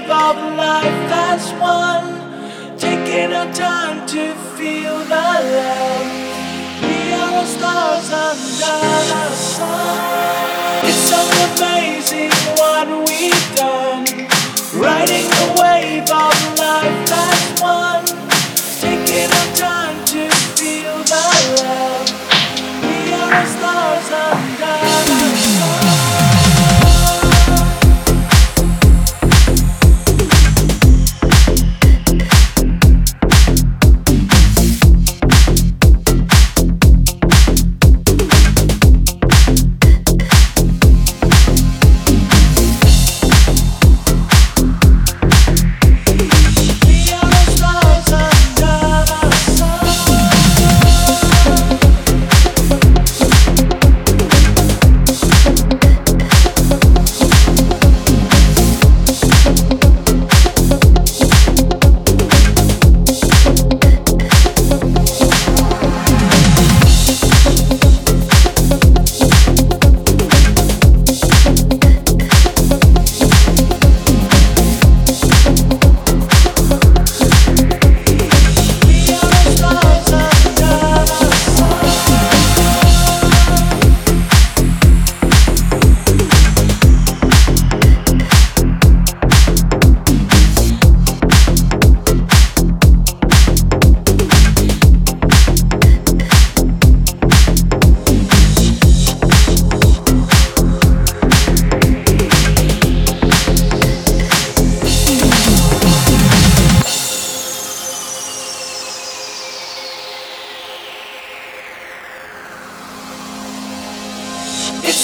wave of life as one. Taking our time to feel the love. We are all stars under the sun.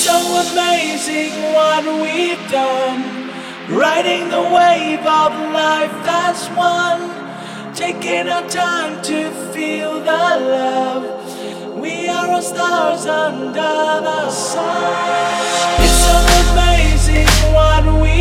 So amazing what we've done. Riding the wave of life that's one. Taking our time to feel the love. We are all stars under the sun. It's so amazing what we've